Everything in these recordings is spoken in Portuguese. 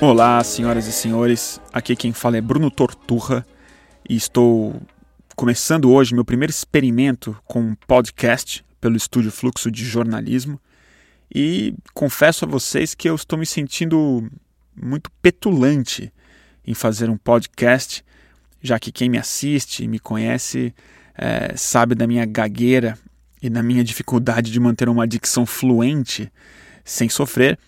Olá, senhoras e senhores. Aqui quem fala é Bruno Torturra e estou começando hoje meu primeiro experimento com um podcast pelo Estúdio Fluxo de Jornalismo. E confesso a vocês que eu estou me sentindo muito petulante em fazer um podcast, já que quem me assiste e me conhece é, sabe da minha gagueira e da minha dificuldade de manter uma dicção fluente sem sofrer.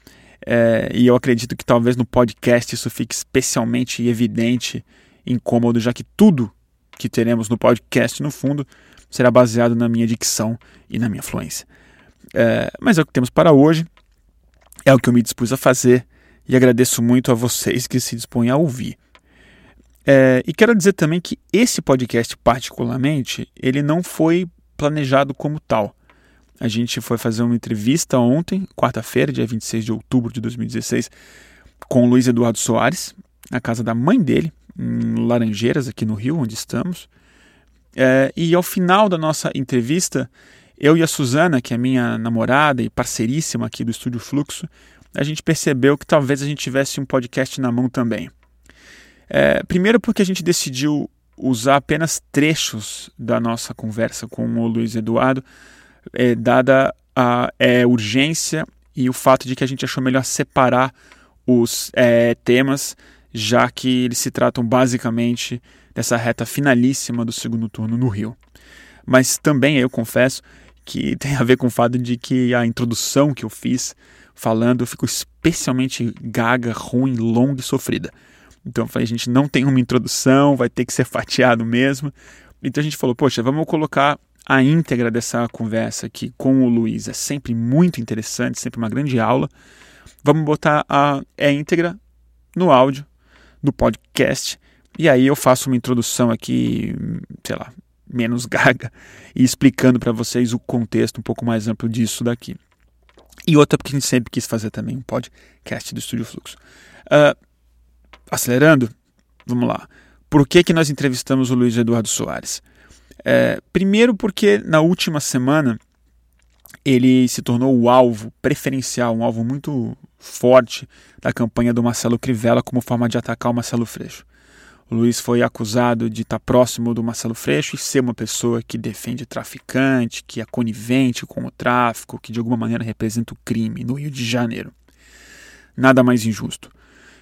É, e eu acredito que talvez no podcast isso fique especialmente evidente, incômodo, já que tudo que teremos no podcast, no fundo, será baseado na minha dicção e na minha fluência. É, mas é o que temos para hoje, é o que eu me dispus a fazer e agradeço muito a vocês que se dispõem a ouvir. É, e quero dizer também que esse podcast, particularmente, ele não foi planejado como tal. A gente foi fazer uma entrevista ontem, quarta-feira, dia 26 de outubro de 2016, com o Luiz Eduardo Soares, na casa da mãe dele, em Laranjeiras, aqui no Rio, onde estamos. É, e ao final da nossa entrevista, eu e a Suzana, que é minha namorada e parceiríssima aqui do Estúdio Fluxo, a gente percebeu que talvez a gente tivesse um podcast na mão também. É, primeiro porque a gente decidiu usar apenas trechos da nossa conversa com o Luiz Eduardo é, dada a é, urgência e o fato de que a gente achou melhor separar os é, temas, já que eles se tratam basicamente dessa reta finalíssima do segundo turno no Rio. Mas também eu confesso que tem a ver com o fato de que a introdução que eu fiz falando ficou especialmente gaga, ruim, longa e sofrida. Então eu falei, a gente não tem uma introdução, vai ter que ser fatiado mesmo. Então a gente falou, poxa, vamos colocar a íntegra dessa conversa aqui com o Luiz é sempre muito interessante, sempre uma grande aula. Vamos botar a, a íntegra no áudio, no podcast, e aí eu faço uma introdução aqui, sei lá, menos gaga, e explicando para vocês o contexto um pouco mais amplo disso daqui. E outra porque a gente sempre quis fazer também um podcast do Estúdio Fluxo. Uh, acelerando, vamos lá. Por que, que nós entrevistamos o Luiz Eduardo Soares? É, primeiro, porque na última semana ele se tornou o alvo preferencial, um alvo muito forte da campanha do Marcelo Crivella como forma de atacar o Marcelo Freixo. O Luiz foi acusado de estar próximo do Marcelo Freixo e ser uma pessoa que defende traficante, que é conivente com o tráfico, que de alguma maneira representa o crime no Rio de Janeiro. Nada mais injusto.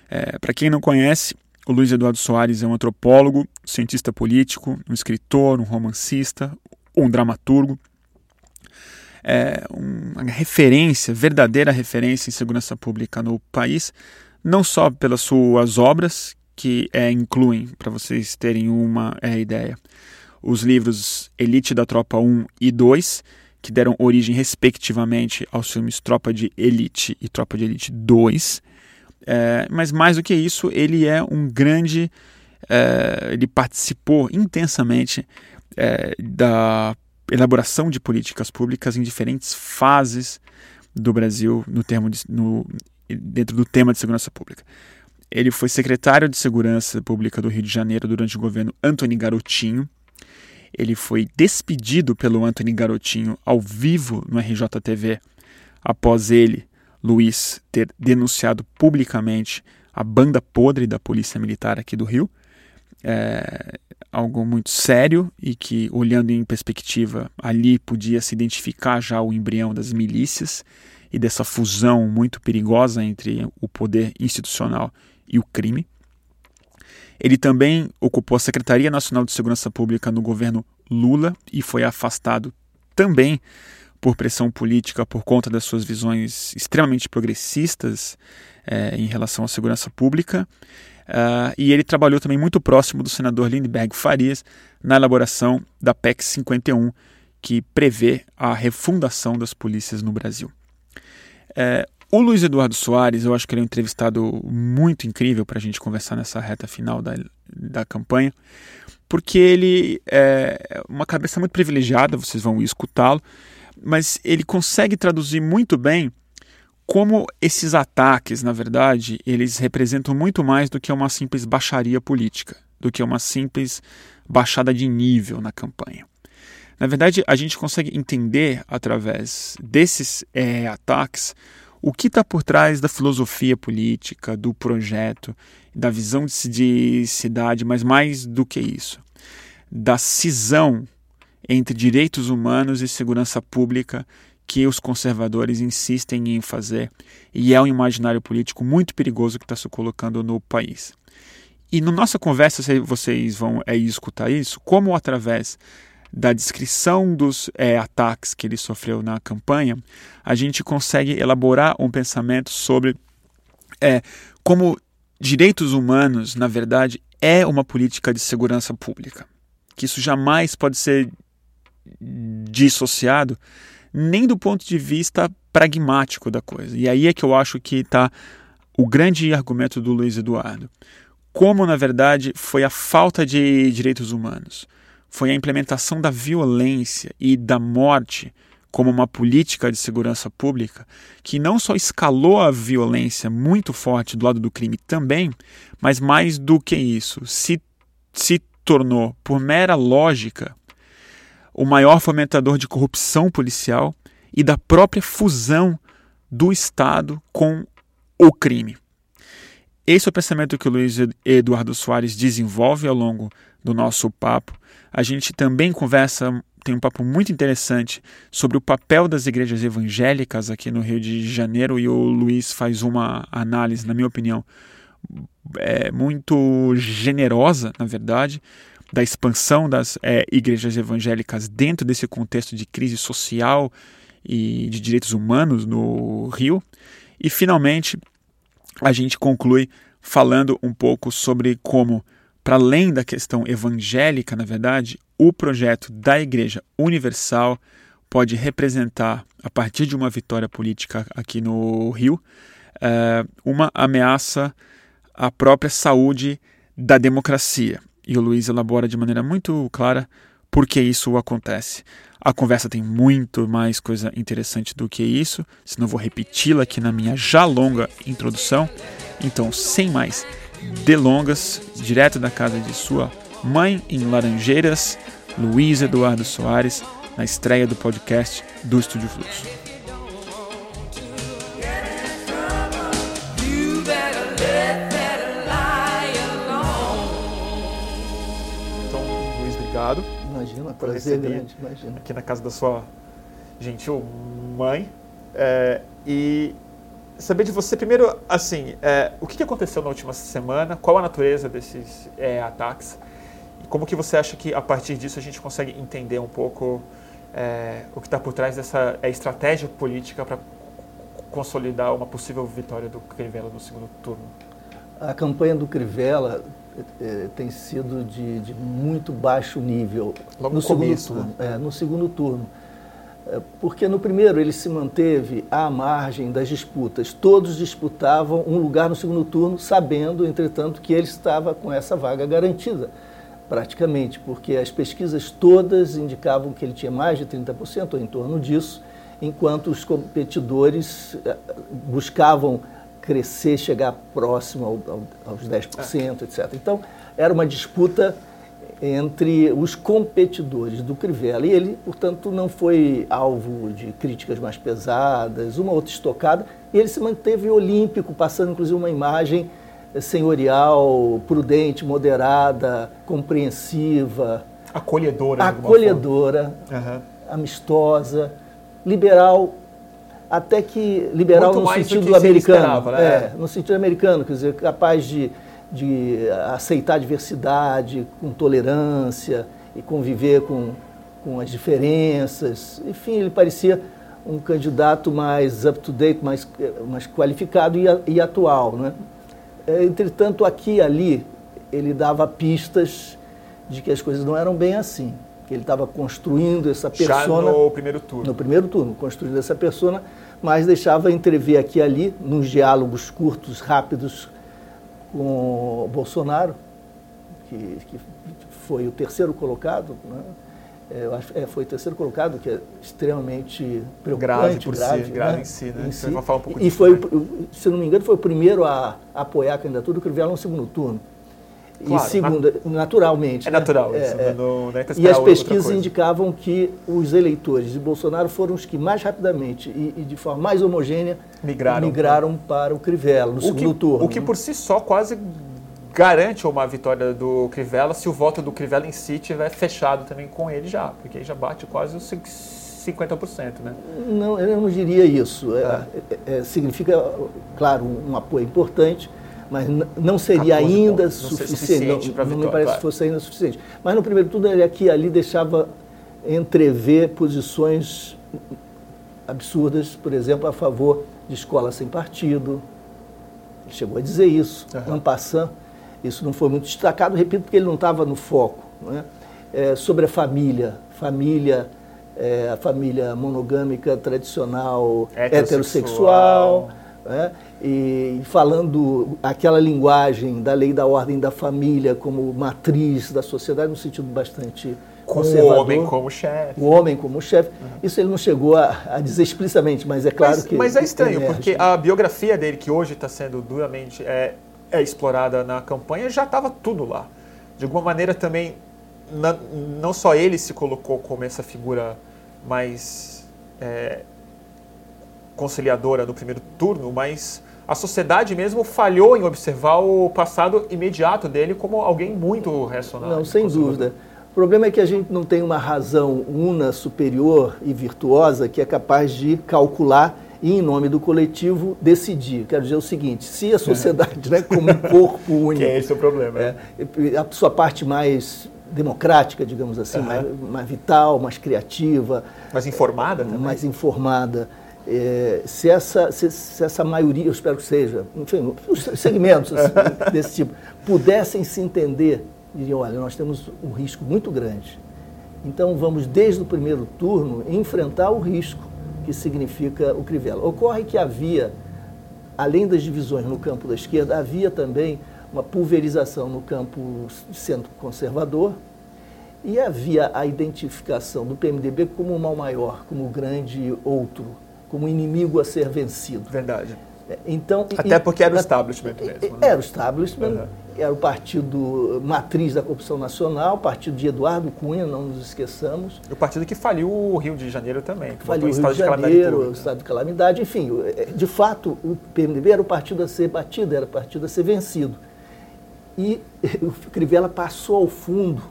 É, Para quem não conhece, o Luiz Eduardo Soares é um antropólogo, cientista político, um escritor, um romancista, um dramaturgo. É uma referência, verdadeira referência em segurança pública no país, não só pelas suas obras, que é, incluem, para vocês terem uma é, ideia, os livros Elite da Tropa 1 e 2, que deram origem respectivamente aos filmes Tropa de Elite e Tropa de Elite 2, é, mas mais do que isso, ele é um grande. É, ele participou intensamente é, da elaboração de políticas públicas em diferentes fases do Brasil no termo de, no, dentro do tema de segurança pública. Ele foi secretário de Segurança Pública do Rio de Janeiro durante o governo Antony Garotinho. Ele foi despedido pelo Antony Garotinho ao vivo no RJTV após ele Luiz ter denunciado publicamente a banda podre da Polícia Militar aqui do Rio. É algo muito sério e que, olhando em perspectiva, ali podia se identificar já o embrião das milícias e dessa fusão muito perigosa entre o poder institucional e o crime. Ele também ocupou a Secretaria Nacional de Segurança Pública no governo Lula e foi afastado também por pressão política por conta das suas visões extremamente progressistas é, em relação à segurança pública. Uh, e ele trabalhou também muito próximo do senador Lindbergh Farias na elaboração da PEC 51, que prevê a refundação das polícias no Brasil. É, o Luiz Eduardo Soares, eu acho que ele é um entrevistado muito incrível para a gente conversar nessa reta final da, da campanha, porque ele é uma cabeça muito privilegiada, vocês vão escutá-lo, mas ele consegue traduzir muito bem como esses ataques, na verdade, eles representam muito mais do que uma simples baixaria política, do que uma simples baixada de nível na campanha. Na verdade, a gente consegue entender através desses é, ataques o que está por trás da filosofia política, do projeto, da visão de, de cidade, mas mais do que isso, da cisão entre direitos humanos e segurança pública que os conservadores insistem em fazer, e é um imaginário político muito perigoso que está se colocando no país. E na nossa conversa, vocês vão é, escutar isso, como através da descrição dos é, ataques que ele sofreu na campanha, a gente consegue elaborar um pensamento sobre é, como direitos humanos, na verdade, é uma política de segurança pública. Que isso jamais pode ser dissociado nem do ponto de vista pragmático da coisa. E aí é que eu acho que está o grande argumento do Luiz Eduardo. Como, na verdade, foi a falta de direitos humanos, foi a implementação da violência e da morte como uma política de segurança pública que não só escalou a violência muito forte do lado do crime também, mas mais do que isso, se, se tornou, por mera lógica, o maior fomentador de corrupção policial e da própria fusão do Estado com o crime. Esse é o pensamento que o Luiz Eduardo Soares desenvolve ao longo do nosso papo. A gente também conversa, tem um papo muito interessante sobre o papel das igrejas evangélicas aqui no Rio de Janeiro e o Luiz faz uma análise, na minha opinião, é, muito generosa, na verdade, da expansão das é, igrejas evangélicas dentro desse contexto de crise social e de direitos humanos no Rio. E, finalmente, a gente conclui falando um pouco sobre como, para além da questão evangélica, na verdade, o projeto da Igreja Universal pode representar, a partir de uma vitória política aqui no Rio, é, uma ameaça à própria saúde da democracia e o Luiz elabora de maneira muito clara por que isso acontece. A conversa tem muito mais coisa interessante do que isso, senão vou repeti-la aqui na minha já longa introdução. Então, sem mais delongas, direto da casa de sua mãe em Laranjeiras, Luiz Eduardo Soares, na estreia do podcast do Estúdio Fluxo. Obrigado. Imagina, prazer grande, imagina. Aqui na casa da sua gentil mãe. É, e saber de você, primeiro, assim, é, o que aconteceu na última semana, qual a natureza desses é, ataques, e como que você acha que, a partir disso, a gente consegue entender um pouco é, o que está por trás dessa é, estratégia política para consolidar uma possível vitória do Crivella no segundo turno? A campanha do Crivella é, tem sido de, de, muito baixo nível Logo no, segundo turno. Né? É, no segundo turno. É, porque no primeiro ele se manteve à margem das disputas. Todos disputavam um lugar no segundo turno, sabendo, entretanto, que ele estava com essa vaga garantida, praticamente, porque as pesquisas todas indicavam que ele tinha mais de 30% ou em torno disso, enquanto os competidores buscavam crescer, chegar próximo ao, ao, aos 10%, etc. Então, era uma disputa entre os competidores do Crivella. E ele, portanto, não foi alvo de críticas mais pesadas, uma outra estocada, e ele se manteve olímpico, passando inclusive uma imagem senhorial, prudente, moderada, compreensiva. Acolhedora. Acolhedora, uhum. amistosa, liberal até que liberal Muito no sentido americano. Esperava, né? É, no sentido americano, quer dizer, capaz de, de aceitar a diversidade com tolerância e conviver com, com as diferenças. Enfim, ele parecia um candidato mais up-to-date, mais, mais qualificado e, e atual. Né? Entretanto, aqui e ali, ele dava pistas de que as coisas não eram bem assim que ele estava construindo essa persona. Já no primeiro turno. No primeiro turno, construindo essa persona, mas deixava entrever aqui e ali, nos diálogos curtos, rápidos, com o Bolsonaro, que, que foi o terceiro colocado, né? É, é, foi o terceiro colocado, que é extremamente preocupante. Grave por grave, si, grave né? em si, né? Em si. falar um pouco e foi, se não me engano, foi o primeiro a, a apoiar a candidatura do Crivella no segundo turno. Claro, e segunda, naturalmente. É né? natural é, isso. É. Não, não é e as pesquisas indicavam que os eleitores de Bolsonaro foram os que mais rapidamente e, e de forma mais homogênea migraram, migraram para o Crivella no o segundo que, turno. O que por si só quase garante uma vitória do Crivella se o voto do Crivella em si tiver fechado também com ele já, porque aí já bate quase os 50%, né? Não, eu não diria isso. É, é, é, significa, claro, um apoio importante, mas não seria ainda pontos, suficiente. Não, suficiente não, não me parece claro. que fosse ainda suficiente. Mas no primeiro turno ele aqui ali deixava entrever posições absurdas, por exemplo, a favor de escola sem partido. Ele chegou a dizer isso, uhum. Ampassan. Isso não foi muito destacado, repito, porque ele não estava no foco. Não é? É, sobre a família, família, é, a família monogâmica tradicional, heterossexual, heterossexual é? E falando aquela linguagem da lei da ordem da família como matriz da sociedade, no sentido bastante com o homem como chefe. O homem como chefe. Uhum. Isso ele não chegou a, a, dizer explicitamente, mas é claro mas, que. Mas é estranho, porque a biografia dele, que hoje está sendo duramente é, é explorada na campanha, já estava tudo lá. De alguma maneira também, na, não só ele se colocou como essa figura mais é, conciliadora no primeiro turno, mas a sociedade mesmo falhou em observar o passado imediato dele como alguém muito reacionário. Não, sem dúvida. O problema é que a gente não tem uma razão una, superior e virtuosa que é capaz de calcular e, em nome do coletivo, decidir. Quero dizer o seguinte: se a sociedade, né, como um corpo único. que é esse o problema. É, a sua parte mais democrática, digamos assim, uhum. mais, mais, vital, mais criativa. Mais informada também? Mais informada. É, se, essa, se, se, essa maioria, eu espero que seja, enfim, os segmentos assim, desse tipo, pudessem se entender, diriam, olha, nós temos um risco muito grande. Então vamos, desde o primeiro turno, enfrentar o risco que significa o Crivella. Ocorre que havia, além das divisões no campo da esquerda, havia também uma pulverização no campo centro conservador e havia a identificação do PMDB como o mal maior, como o grande outro, como inimigo a ser vencido. Verdade. É, então, Até porque era o establishment mesmo. Né? Era o establishment, uhum. era o partido matriz da corrupção nacional, o partido de Eduardo Cunha, não nos esqueçamos. O partido que faliu o Rio de Janeiro também. Que faliu o Rio de, Janeiro, o estado de calamidade, enfim. É, de fato, o PMDB era o partido a ser batido, era o partido a ser vencido. E o Crivella passou ao fundo,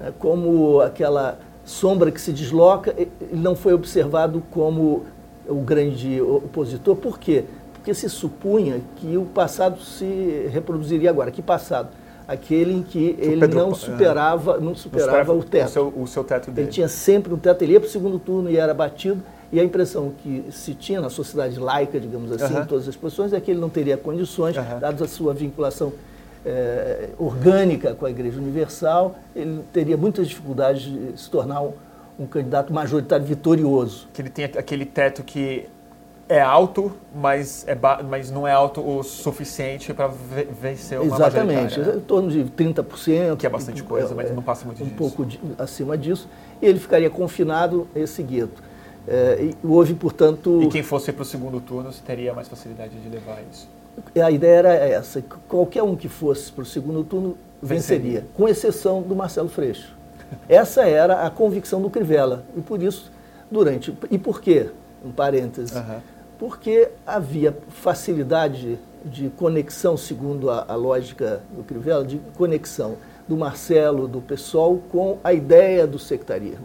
né, como aquela sombra que se desloca, ele não foi observado como o grande opositor. Por quê? Porque se supunha que o passado se reproduziria agora. Que passado? Aquele em que ele Pedro, não superava, não superava o teto. O seu, o seu teto dele. Ele tinha sempre um teto, ele ia para o segundo turno e era batido. E a impressão que se tinha na sociedade laica, digamos assim, uhum. em todas as posições, é que ele não teria condições, uhum. a sua vinculação é, orgânica com a Igreja Universal, ele teria muitas dificuldades de se tornar um, um candidato majoritário vitorioso. Que ele tem aquele teto que é alto, mas, é mas não é alto o suficiente para vencer uma Exatamente, né? em torno de 30%. Que é bastante coisa, mas não passa muito um disso. Um pouco de, acima disso. E ele ficaria confinado a esse gueto. É, houve, portanto... E quem fosse para o segundo turno teria mais facilidade de levar isso? A ideia era essa, qualquer um que fosse para o segundo turno venceria, venceria, com exceção do Marcelo Freixo. Essa era a convicção do Crivella. E por isso, durante. E por quê? Um parêntese. Uhum. Porque havia facilidade de conexão, segundo a, a, lógica do Crivella, de conexão do Marcelo, do PSOL, com a ideia do sectarismo,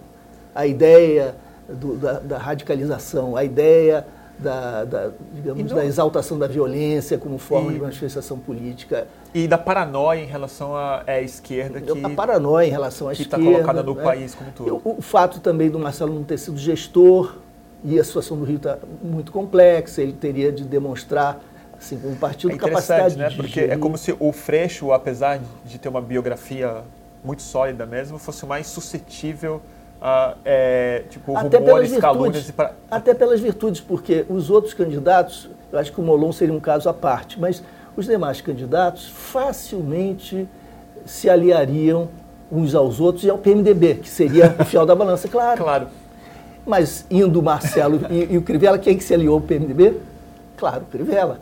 a ideia do, da, da radicalização, a ideia da, da digamos, da exaltação da violência como forma e, de manifestação política. E da paranoia em relação à, à esquerda que... A paranoia em relação à que esquerda. Que está colocada no né? país como todo. O, o, fato também do Marcelo não ter sido gestor, e a situação do Rio está muito complexa, ele teria de demonstrar assim, um partido é capacidade né? Porque é como se o Freixo, apesar de ter uma biografia muito sólida mesmo, fosse mais suscetível uh, é, tipo, até rumores, pelas calúnias... E pra... Até pelas virtudes, porque os outros candidatos, eu acho que o Molon seria um caso à parte, mas os demais candidatos facilmente se aliariam uns aos outros e ao PMDB, que seria o fiel da balança, claro. Claro. Mas indo o Marcelo e, e, o Crivella, quem que se aliou ao PMDB? Claro, o Crivella.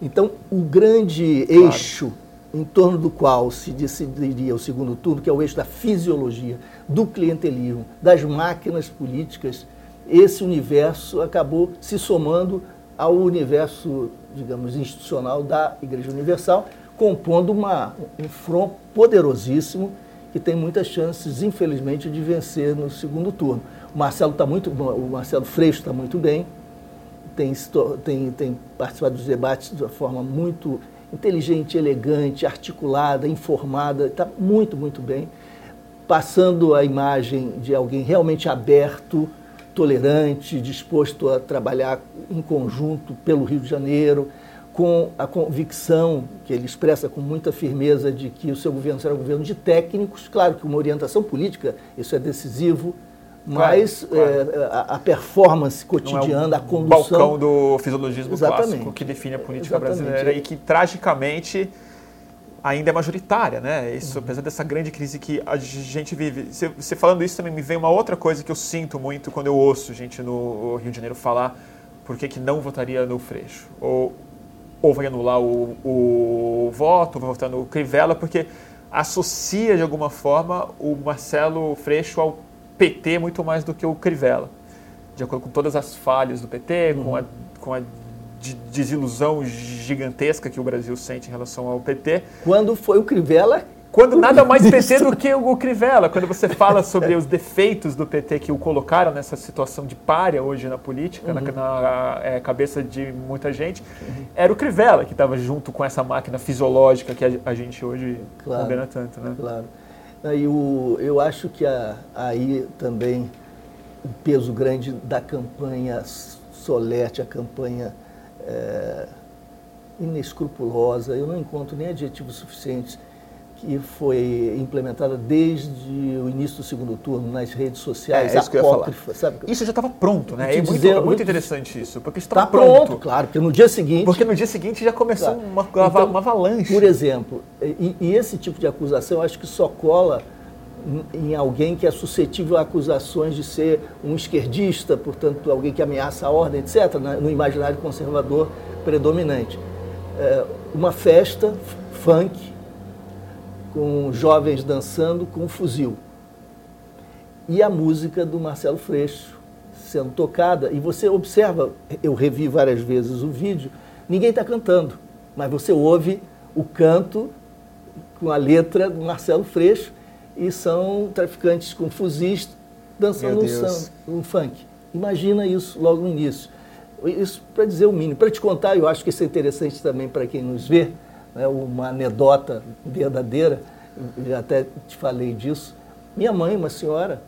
Então, o grande claro. eixo em torno do qual se decidiria o segundo turno, que é o eixo da fisiologia, do clientelismo, das máquinas políticas, esse universo acabou se somando ao universo, digamos, institucional da Igreja Universal, compondo uma, um front poderosíssimo que tem muitas chances, infelizmente, de vencer no segundo turno. O Marcelo está muito, o Marcelo Freixo está muito bem, tem, tem, tem participado dos debates de uma forma muito inteligente, elegante, articulada, informada, está muito, muito bem, passando a imagem de alguém realmente aberto, tolerante, disposto a trabalhar em conjunto pelo Rio de Janeiro, com a convicção que ele expressa com muita firmeza de que o seu governo será um governo de técnicos, claro que uma orientação política, isso é decisivo, mas claro, claro. É, a, a, performance cotidiana, é um a condução... balcão do fisiologismo Exatamente. clássico que define a política Exatamente. brasileira e que, tragicamente, ainda é majoritária, né? Isso, uhum. apesar dessa grande crise que a gente vive. Você falando isso também me vem uma outra coisa que eu sinto muito quando eu ouço gente no Rio de Janeiro falar por que, que não votaria no Freixo. Ou, ou vai anular o, o voto, ou vai votar no Crivella, porque associa de alguma forma o Marcelo Freixo ao PT muito mais do que o Crivella. De acordo com todas as falhas do PT, uhum. com a, com a desilusão gigantesca que o Brasil sente em relação ao PT. Quando foi o Crivella quando nada mais PT do que o Crivella, quando você fala sobre os defeitos do PT que o colocaram nessa situação de párea hoje na política, uhum. na, na é, cabeça de muita gente, uhum. era o Crivella que estava junto com essa máquina fisiológica que a, a gente hoje claro, tanto. Né? Claro. E o, eu acho que a, aí também o peso grande da campanha Solete, a campanha é, inescrupulosa, eu não encontro nem adjetivos suficientes, que foi implementada desde o início do segundo turno nas redes sociais, é, é isso que eu ia falar. Sabe? Isso já estava pronto, né? É muito, dizer, muito interessante isso, porque estava tá pronto. pronto. claro, porque no dia seguinte... Porque no dia seguinte já começou claro. uma, uma, então, uma avalanche. Por exemplo, e, e, esse tipo de acusação acho que só cola em alguém que é suscetível a acusações de ser um esquerdista, portanto, alguém que ameaça a ordem, etc., né, no imaginário conservador predominante. É, uma festa funk com jovens dançando com um fuzil. E a música do Marcelo Freixo sendo tocada, e você observa, eu revi várias vezes o vídeo, ninguém está cantando, mas você ouve o canto com a letra do Marcelo Freixo, e são traficantes com fuzis dançando um, um, funk. Imagina isso logo no início. Isso para dizer o mínimo. Para te contar, eu acho que isso é interessante também para quem nos vê, né, uma anedota verdadeira, já até te falei disso. Minha mãe, uma senhora,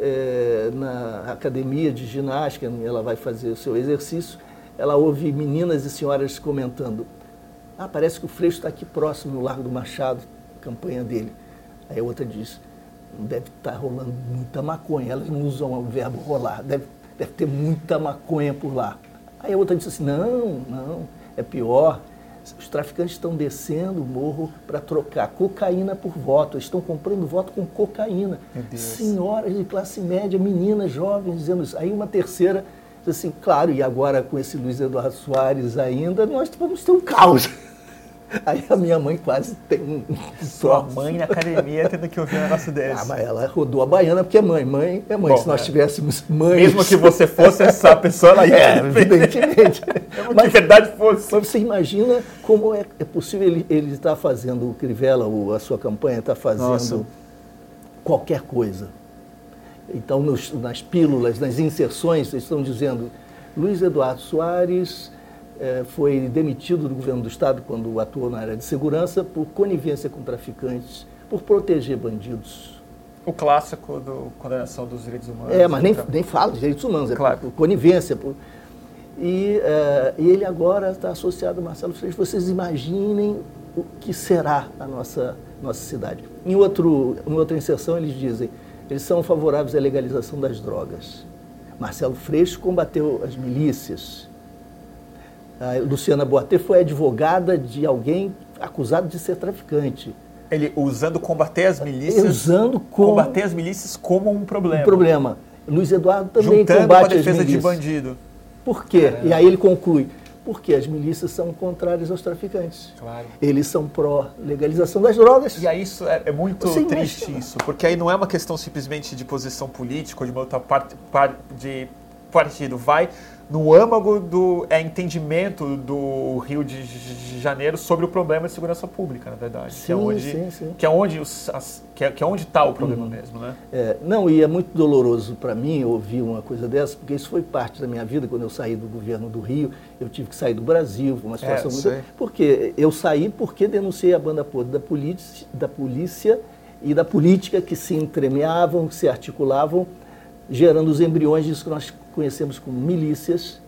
é, na academia de ginástica, ela vai fazer o seu exercício, ela ouve meninas e senhoras comentando: Ah, parece que o Freixo está aqui próximo, no Largo do Machado, campanha dele. Aí a outra diz: Deve estar tá rolando muita maconha. Elas não usam o verbo rolar, deve, deve ter muita maconha por lá. Aí a outra disse assim: Não, não, é pior os traficantes estão descendo o morro para trocar cocaína por voto. Eles estão comprando voto com cocaína. Senhoras de classe média, meninas jovens dizendo isso. Aí uma terceira diz assim, claro, e agora com esse Luiz Eduardo Soares ainda, nós vamos ter um caos. Aí a minha mãe quase tem um. Sua mãe na academia tendo que ouvir um negócio desse. Ah, mas ela rodou a baiana porque é mãe. Mãe é mãe. Bom, Se nós é. tivéssemos mãe. Mesmo que você fosse essa pessoa, ela ia. É, evidentemente. mas, que verdade fosse. Mas você imagina como é, é possível ele, ele estar fazendo, o Crivella, o, a sua campanha está fazendo Nossa. qualquer coisa. Então, nos, nas pílulas, nas inserções, eles estão dizendo Luiz Eduardo Soares foi demitido do governo do Estado quando atuou na área de segurança por conivência com traficantes, por proteger bandidos. O clássico do condenação dos direitos humanos. É, mas nem, nem fala de direitos humanos, é claro. por, por conivência. Por, e, é, e, ele agora está associado a Marcelo Freixo. Vocês imaginem o que será a nossa, nossa cidade. Em, outro, em outra inserção, eles dizem eles são favoráveis à legalização das drogas. Marcelo Freixo combateu as milícias, a Luciana Boatê foi advogada de alguém acusado de ser traficante. Ele usando combater as milícias. Usando como, combater as milícias como um problema. Um problema. Luiz Eduardo também Juntando combate com a defesa as milícias. de bandido. Por quê? Caramba. E aí ele conclui: Porque as milícias são contrárias aos traficantes. Claro. Eles são pró-legalização das drogas. E aí isso é, é muito Sim, triste mas- isso, porque aí não é uma questão simplesmente de posição política ou de uma outra parte par- de partido, vai no âmago do é, entendimento do Rio de Janeiro sobre o problema de segurança pública, na verdade, que é Sim, onde sim, sim. que é onde os, as- que é, que é onde está o problema mesmo, né? É, não, e é muito doloroso para mim ouvir uma coisa dessa, porque isso foi parte da minha vida. Quando eu saí do governo do Rio, eu tive que sair do Brasil, foi uma situação sei. muito. Porque eu saí porque denunciei a banda podre da polícia, da polícia e da política que se entremeavam, que se articulavam, gerando os embriões disso que nós conhecemos como milícias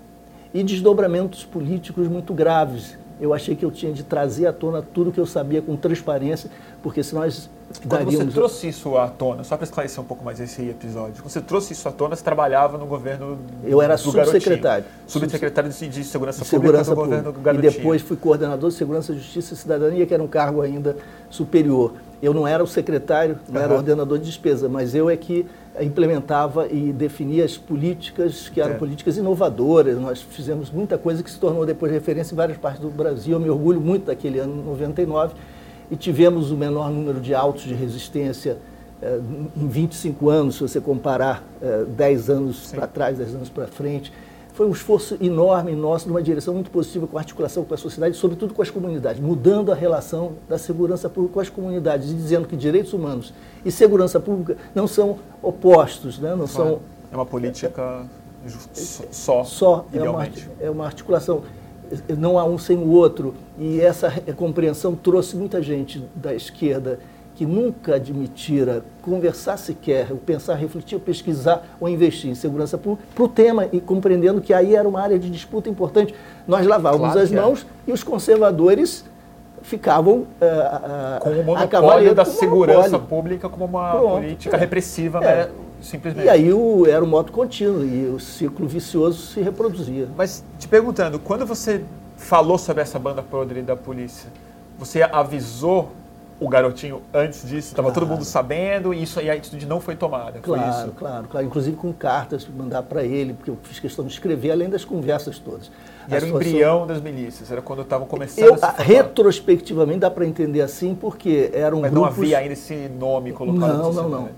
e desdobramentos políticos muito graves. Eu achei que eu tinha de trazer à tona tudo que eu sabia com transparência, porque se nós Quando você trouxe isso à tona, só para esclarecer um pouco mais esse episódio, quando você trouxe isso à tona, você trabalhava no governo Eu era subsecretário. Subsecretário de, de Segurança, segurança Pública do governo pública. E Garotinho. depois fui coordenador de Segurança, Justiça e Cidadania, que era um cargo ainda superior. Eu não era o secretário, não era Aham. o ordenador de despesa, mas eu é que implementava e definia as políticas, que eram Certo. políticas inovadoras. Nós fizemos muita coisa que se tornou depois referência em várias partes do Brasil. Eu me orgulho muito daquele ano 99 e tivemos o menor número de autos de resistência eh, em 25 anos, se você comparar eh, 10 anos para trás, 10 anos para frente. Foi um esforço enorme nosso, numa direção muito positiva com a articulação com a sociedade, sobretudo com as comunidades, mudando a relação da segurança pública com as comunidades e dizendo que direitos humanos e segurança pública não são opostos, né? não são É uma política ju- só, só é uma, idealmente. é uma articulação. Não há um sem o outro. E essa re- compreensão trouxe muita gente da esquerda que nunca admitira conversar sequer, ou pensar, refletir, ou pesquisar ou investir em segurança pública para o tema e compreendendo que aí era uma área de disputa importante. Nós lavávamos Claro as que é. mãos e os conservadores ficavam ah, ah, Com o a monopólio da segurança monopólio. pública como uma Pronto, política é. repressiva, É. né? simplesmente. E aí o, era um modo contínuo e o ciclo vicioso se reproduzia. Mas te perguntando, quando você falou sobre essa banda podre da polícia, você avisou o garotinho antes disso? Estava todo Claro. mundo sabendo e isso aí a atitude não foi tomada. foi Claro, isso? claro, claro. Inclusive com cartas, mandar para ele, porque eu fiz questão de escrever, além das conversas todas. E A era o situação- embrião das milícias, era quando estavam começando Eu, a se a- formar. retrospectivamente, dá para entender assim, porque eram Mas não grupos... havia ainda esse nome colocado Não, não, não.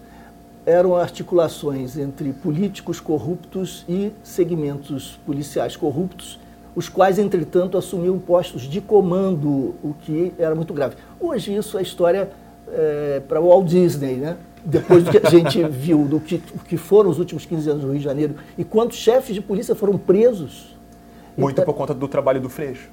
Eram articulações entre políticos corruptos e segmentos policiais corruptos, os quais, entretanto, assumiam postos de comando, o que era muito grave. Hoje isso é história para o Walt Disney, né? Depois do que a gente viu, do que, o que foram os últimos 15 anos no Rio de Janeiro, e quantos chefes de polícia foram presos. Muito Então, por conta do trabalho do Freixo.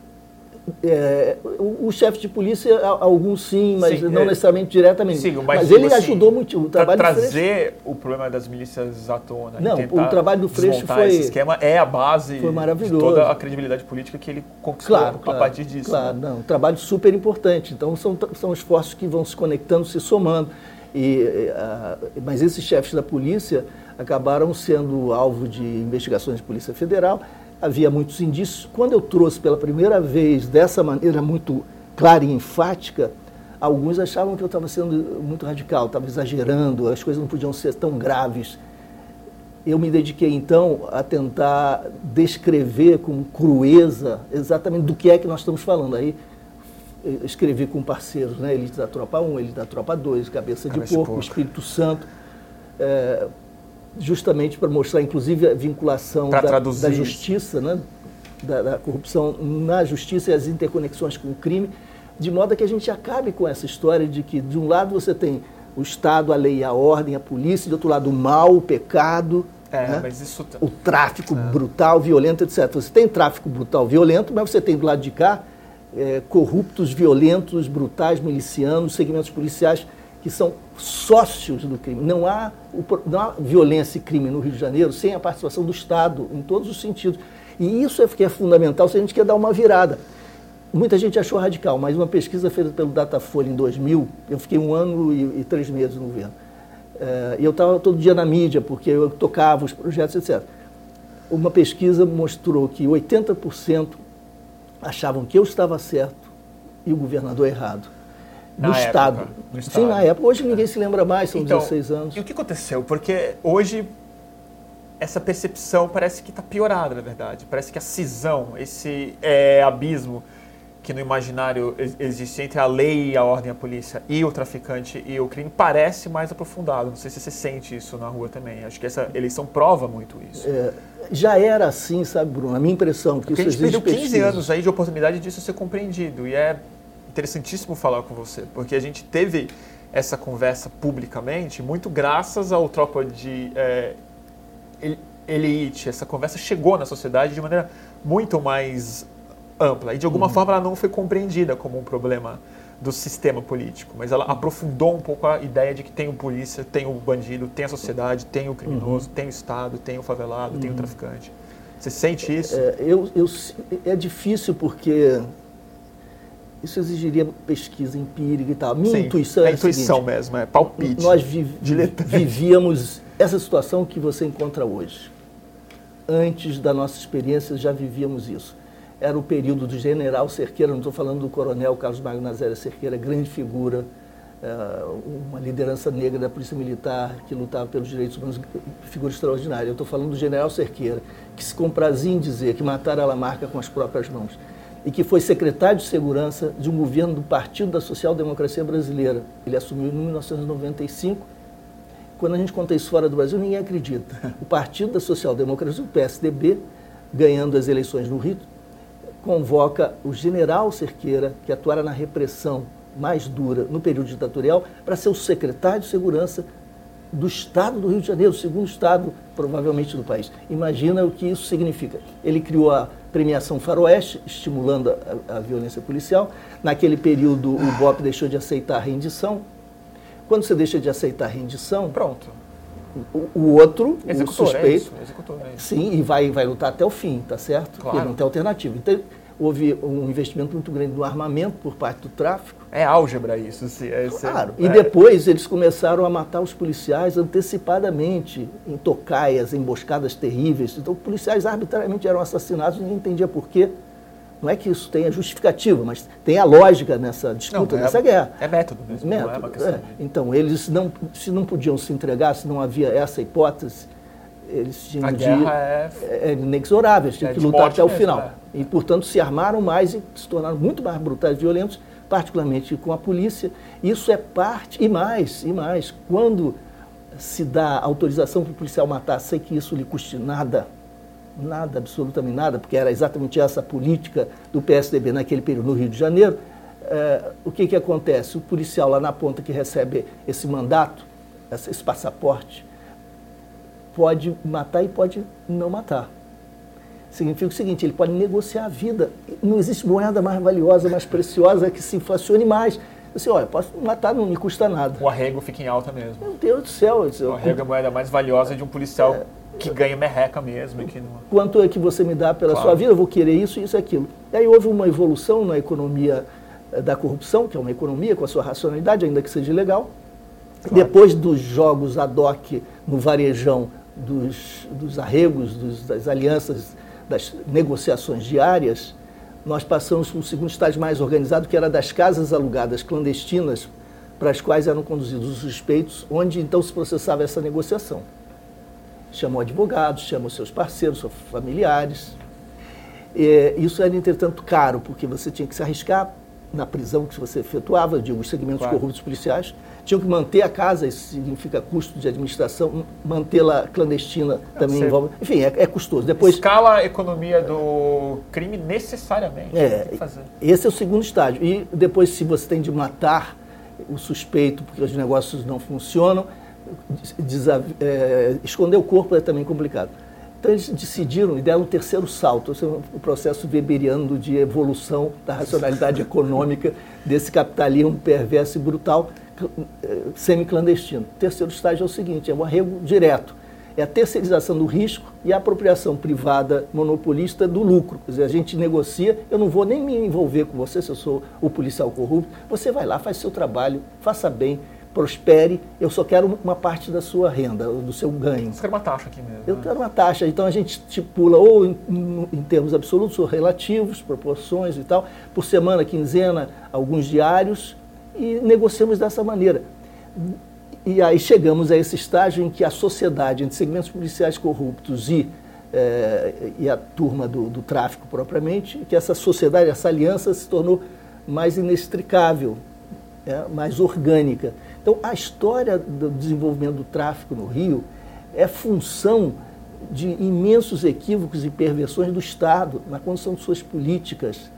É, o, o chefe de polícia, alguns sim, mas Sim, não é. necessariamente diretamente. Sim, mas, mas ele assim, ajudou muito. O trabalho trazer o problema das milícias à tona. Não, o trabalho do Freixo foi- Esse esquema é a base foi de maravilhoso. toda a credibilidade política que ele conquistou Claro, claro, a partir disso. Claro, né? não, um trabalho super importante. Então são, são esforços que vão se conectando, se somando. E, mas esses chefes da polícia acabaram sendo alvo de investigações de Polícia Federal. Havia muitos indícios. Quando eu trouxe pela primeira vez dessa maneira muito clara e enfática, alguns achavam que eu estava sendo muito radical, estava exagerando, as coisas não podiam ser tão graves. Eu me dediquei então a tentar descrever com crueza exatamente do que é que nós estamos falando. Aí eh, escrevi com parceiros, né? Elite da Tropa 1, Elite da Tropa 2, Cabeça de Cabeça de Porco, Porco. Espírito Santo, eh, justamente para mostrar, inclusive, a vinculação da, da justiça, né? Da, da corrupção na justiça e as interconexões com o crime, de modo que a gente acabe com essa história de que, de um lado, você tem o Estado, a lei e a ordem, a polícia, de outro lado, o mal, o pecado, É, né? isso. o tráfico brutal, violento, etc. Você tem tráfico brutal, violento, mas você tem do lado de cá eh, corruptos, violentos, brutais, milicianos, segmentos policiais que são sócios do crime. Não há, não há violência e crime no Rio de Janeiro sem a participação do Estado, em todos os sentidos. E isso é que é fundamental se a gente quer dar uma virada. Muita gente achou radical, mas uma pesquisa feita pelo Datafolha em 2000, eu fiquei um ano e, e três meses no governo. Eh, E eu estava todo dia na mídia, porque eu tocava os projetos, etc. Uma pesquisa mostrou que 80% achavam que eu estava certo e o governador errado. Na no, época, estado. no Sim, Estado. na época. Hoje ninguém se lembra mais, são Então, 16 anos. E o que aconteceu? Porque hoje essa percepção parece que está piorada, na verdade. Parece que a cisão, esse é, abismo que no imaginário existe entre a lei, a ordem, a polícia e o traficante e o crime parece mais aprofundado. Não sei se você sente isso na rua também. Acho que essa eleição prova muito isso. É, já era assim, sabe, Bruno? A minha impressão que Porque isso a gente perdeu 15 pesquisa. anos aí de oportunidade disso ser compreendido e é interessantíssimo falar com você, porque a gente teve essa conversa publicamente muito graças ao tropa de é, elite. Essa conversa chegou na sociedade de maneira muito mais ampla e de alguma uhum. forma ela não foi compreendida como um problema do sistema político, mas ela aprofundou um pouco a ideia de que tem o polícia, tem o bandido, tem a sociedade, tem o criminoso, uhum. tem o Estado, tem o favelado, uhum. tem o uhum. traficante. Você sente isso? É, eu, eu, é difícil porque isso exigiria pesquisa empírica e tal. Minha Sim, intuição é, é intuição seguinte, mesmo, é palpite. Nós vi, vivíamos essa situação que você encontra hoje. Antes da nossa experiência já vivíamos isso era o período do general Cerqueira, não estou falando do coronel Carlos Magno Nazéria Cerqueira, grande figura, eh, uma liderança negra da Polícia Militar que lutava pelos direitos humanos, figura extraordinária. Eu estou falando do general Cerqueira, que se comprazia em dizer que mataram a Lamarca com as próprias mãos e que foi secretário de segurança de um governo do Partido da Social Democracia Brasileira. Ele assumiu em 1995. Quando a gente conta isso fora do Brasil, ninguém acredita. O Partido da Social Democracia, o PSDB, ganhando as eleições no Rio, convoca o general Cerqueira, que atuara na repressão mais dura no período ditatorial, para ser o secretário de segurança do Estado do Rio de Janeiro, o segundo Estado, provavelmente, do país. Imagina o que isso significa. Ele criou a premiação Faroeste, estimulando a, a violência policial. Naquele período, o BOP deixou de aceitar a rendição. Quando você deixa de aceitar a rendição, pronto o, o outro, executor, o suspeito, é isso, executor, é sim, e vai, vai lutar até o fim, tá certo? Claro. Porque não tem alternativa. Então, houve um investimento muito grande no armamento por parte do tráfico. É álgebra isso, sim. É, claro. É. E depois eles começaram a matar os policiais antecipadamente, em tocaias, emboscadas terríveis. Então, policiais arbitrariamente eram assassinados, ninguém entendia por quê. Não é que isso tenha justificativa, mas tem a lógica nessa disputa, não, é, nessa guerra. É método mesmo, método, não é uma questão é. Então, eles não, se não podiam se entregar, se não havia essa hipótese, eles tinham a de... guerra é... é inexorável, eles tinham é que lutar até o mesmo, final. É. E, portanto, se armaram mais e se tornaram muito mais brutais e violentos, particularmente com a polícia. Isso é parte, e mais, e mais, quando se dá autorização para o policial matar sem que isso lhe custe nada, nada, absolutamente nada, porque era exatamente essa a política do PSDB naquele período no Rio de Janeiro, é, o que, que acontece? O policial lá na ponta que recebe esse mandato, esse passaporte, pode matar e pode não matar. Significa o seguinte, ele pode negociar a vida. Não existe moeda mais valiosa, mais preciosa que se inflacione mais. Assim, olha, posso matar, não me custa nada. O arrego fica em alta mesmo. Meu Deus do céu. O arrego é a moeda mais valiosa de um policial é, que ganha merreca mesmo. Que não... Quanto é que você me dá pela claro. sua vida? Eu vou querer isso, isso e aquilo. E aí houve uma evolução na economia eh, da corrupção, que é uma economia com a sua racionalidade, ainda que seja ilegal. Claro. Depois dos jogos ad hoc no varejão, dos, dos arregos, dos, das alianças, das negociações diárias, nós passamos para um segundo estágio mais organizado, que era das casas alugadas clandestinas, para as quais eram conduzidos os suspeitos, onde então se processava essa negociação chamou advogados, chamou seus parceiros, seus familiares. É, isso era, entretanto, caro, porque você tinha que se arriscar na prisão que você efetuava, de os segmentos claro. corruptos policiais, tinham que manter a casa, isso significa custo de administração, mantê-la clandestina também Você... envolve. Enfim, é, é, custoso. Depois, Escala a economia do crime necessariamente. É, esse é o segundo estágio. E depois, se você tem de matar o suspeito, porque os negócios não funcionam, é, esconder o corpo é também complicado. Então eles decidiram e deram um terceiro salto, o processo weberiano de evolução da racionalidade econômica desse capitalismo perverso e brutal, semi-clandestino. O terceiro estágio é o seguinte, é o arrego direto. É a terceirização do risco e a apropriação privada monopolista do lucro. Quer dizer, a gente negocia, eu não vou nem me envolver com você se eu sou o policial corrupto, você vai lá, faz seu trabalho, faça bem, prospere, eu só quero uma parte da sua renda, do seu ganho. Você quer uma taxa aqui mesmo? Eu né? quero uma taxa. Então a gente estipula ou em, em, termos absolutos ou relativos, proporções e tal, por semana, quinzena, alguns diários, e negociamos dessa maneira. E aí chegamos a esse estágio em que a sociedade, entre segmentos policiais corruptos e, é, e a turma do, do tráfico propriamente, que essa sociedade, essa aliança se tornou mais inextricável, é, mais orgânica. Então, a história do desenvolvimento do tráfico no Rio é função de imensos equívocos e perversões do Estado na condução de suas políticas.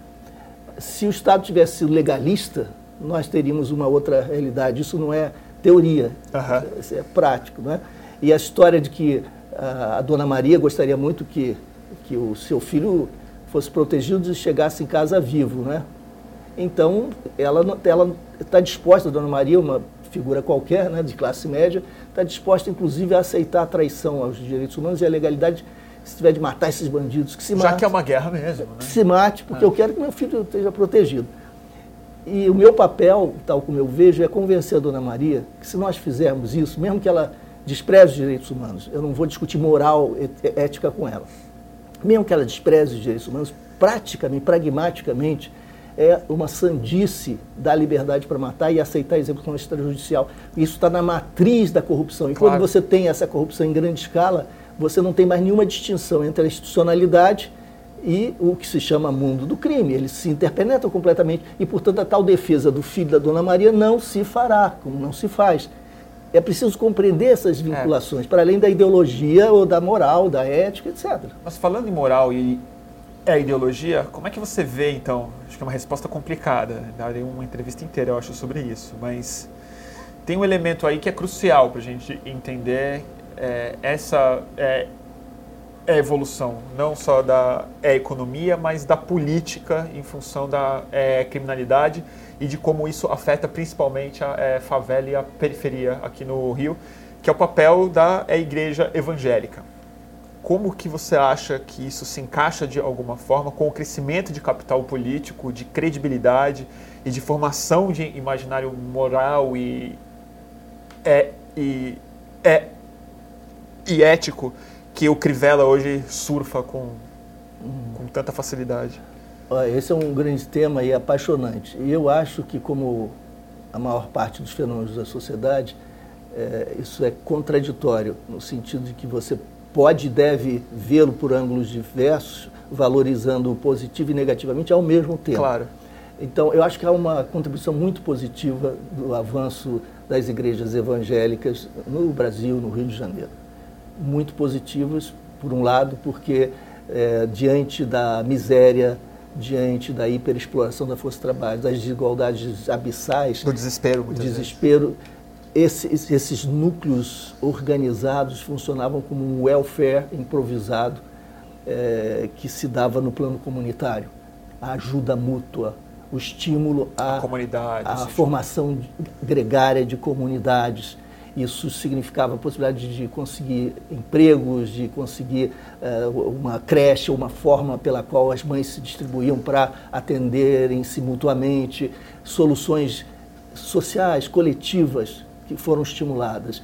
Se o Estado tivesse sido legalista, nós teríamos uma outra realidade. Isso não é teoria, uhum. isso é prático. Né? E a história de que a, a dona Maria gostaria muito que, que o seu filho fosse protegido e chegasse em casa vivo. Né? Então, ela está disposta, a dona Maria, uma figura qualquer, né, de classe média, está disposta, inclusive, a aceitar a traição aos direitos humanos e a legalidade, se tiver de matar esses bandidos, que se mate. Já que é uma guerra mesmo. Né? Que se mate, porque é. eu quero que meu filho esteja protegido. E o meu papel, tal como eu vejo, é convencer a dona Maria que se nós fizermos isso, mesmo que ela despreze os direitos humanos, eu não vou discutir moral, ética com ela, mesmo que ela despreze os direitos humanos, praticamente, pragmaticamente, é uma sandice dar liberdade para matar e aceitar a execução extrajudicial. Isso está na matriz da corrupção. E claro. quando você tem essa corrupção em grande escala, você não tem mais nenhuma distinção entre a institucionalidade e o que se chama mundo do crime. Eles se interpenetram completamente e, portanto, a tal defesa do filho da Dona Maria não se fará, como não se faz. É preciso compreender essas vinculações, é. para além da ideologia ou da moral, da ética, etc. Mas falando em moral e é ideologia, como é que você vê, então? Acho que é uma resposta complicada, darei uma entrevista inteira, eu acho, sobre isso, mas tem um elemento aí que é crucial para a gente entender é, essa é, é evolução, não só da é, economia, mas da política em função da é, criminalidade e de como isso afeta principalmente a é, favela e a periferia aqui no Rio, que é o papel da é, igreja evangélica. Como que você acha que isso se encaixa de alguma forma com o crescimento de capital político, de credibilidade e de formação de imaginário moral e é e é e ético que o Crivella hoje surfa com com tanta facilidade? Esse é um grande tema e apaixonante. E eu acho que, como a maior parte dos fenômenos da sociedade, é, isso é contraditório, no sentido de que você pode e deve vê-lo por ângulos diversos, valorizando o positivo e negativamente ao mesmo tempo. Claro. Então, eu acho que há uma contribuição muito positiva do avanço das igrejas evangélicas no Brasil, no Rio de Janeiro. Muito positivas, por um lado, porque é, diante da miséria, diante da hiperexploração da força de trabalho, das desigualdades abissais, do desespero, desespero, vezes esses, esses núcleos organizados funcionavam como um welfare improvisado é, que se dava no plano comunitário. A ajuda mútua, o estímulo à, comunidade, à formação gregária de comunidades. Isso significava a possibilidade de conseguir empregos, de conseguir uh, uma creche, uma forma pela qual as mães se distribuíam para atenderem-se mutuamente, soluções sociais, coletivas que foram estimuladas.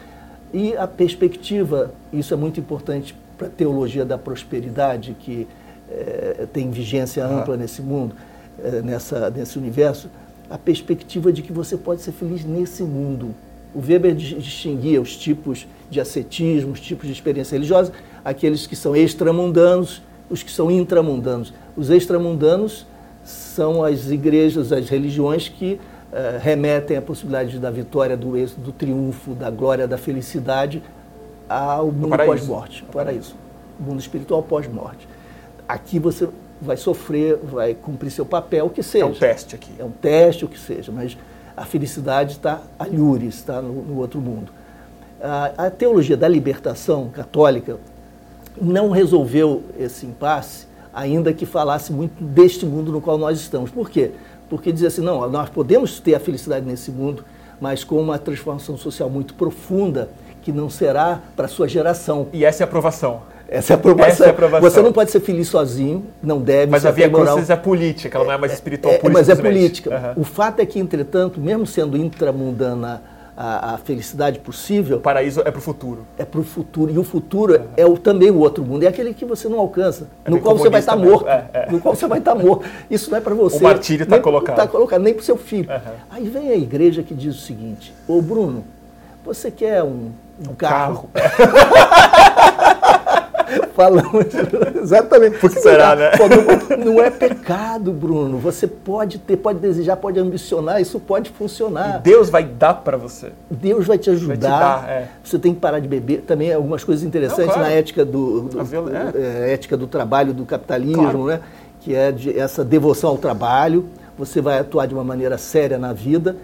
E a perspectiva, isso é muito importante para a teologia da prosperidade, que é, tem vigência ampla uhum. nesse mundo, é, nessa, nesse universo, a perspectiva de que você pode ser feliz nesse mundo. O Weber distinguia os tipos de ascetismo, os tipos de experiência religiosa, aqueles que são extramundanos, os que são intramundanos. Os extramundanos são as igrejas, as religiões que uh, remetem à possibilidade da vitória, do êxito, do triunfo, da glória, da felicidade ao mundo pós-morte, paraíso. O mundo espiritual pós-morte. Aqui você vai sofrer, vai cumprir seu papel, o que seja. É um teste aqui. É um teste, o que seja, mas a felicidade está a lures, está no, no, outro mundo. A, a teologia da libertação católica não resolveu esse impasse, ainda que falasse muito deste mundo no qual nós estamos. Por quê? porque dizia assim, não, nós podemos ter a felicidade nesse mundo, mas com uma transformação social muito profunda, que não será para a sua geração. E essa é a aprovação. Essa é a aprovação. Essa é a aprovação. Você não pode ser feliz sozinho, não deve. Mas a Via Crucis é política, ela não é mais espiritual, é, é, Mas é política. Uhum. O fato é que, entretanto, mesmo sendo intramundana a, a, felicidade possível. O paraíso é para o futuro. É para o futuro. E o futuro uhum. é o, também o outro mundo. É aquele que você não alcança, é no qual você vai estar tá morto. É, é. No qual você vai estar tá morto. Isso não é para você. O martírio está colocado. Está colocado, nem para o seu filho. Uhum. Aí vem a igreja que diz o seguinte: Ô Bruno, Você quer um, um carro? carro. Falamos exatamente. Por que será, né? Não, não, é pecado, Bruno. Você pode ter, pode desejar, pode ambicionar, isso pode funcionar. E Deus vai dar para você. Deus vai te ajudar. Vai te dar, é. Você tem que parar de beber. Também algumas coisas interessantes não, claro. na ética do, do, é. é. ética do trabalho, do capitalismo, claro. né? Que é de, essa devoção ao trabalho. Você vai atuar de uma maneira séria na vida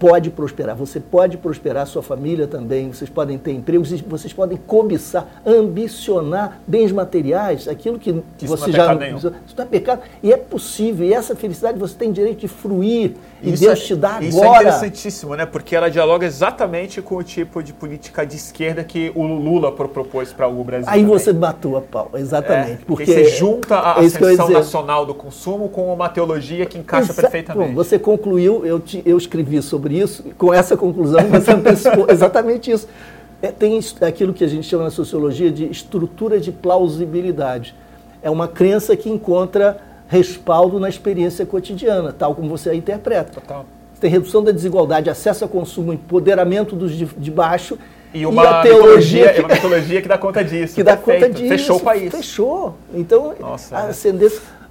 pode prosperar. Você pode prosperar, sua família também. Vocês podem ter empregos, vocês podem cobiçar, ambicionar bens materiais, aquilo que isso você não é já não. Isso não é pecado. E é possível. E essa felicidade você tem direito de fruir. E isso Deus é, te dá agora. Isso é interessantíssimo, né? Porque ela dialoga exatamente com o tipo de política de esquerda que o Lula propôs para o Brasil. Aí também. você matou a pau, exatamente. É, porque você junta a é ascensão nacional do consumo com uma teologia que encaixa Exa perfeitamente. Bom, você concluiu, eu, te, eu escrevi sobre sobre isso, com essa conclusão você antecipou exatamente isso. É, tem aquilo que a gente chama na sociologia de estrutura de plausibilidade. É uma crença que encontra respaldo na experiência cotidiana, tal como você a interpreta. Total. Tem redução da desigualdade, acesso a consumo, empoderamento dos de, de baixo e uma, e a teologia, que, uma mitologia que dá conta disso. Que dá conta disso. Fechou o país. Fechou. Então, Nossa, a é.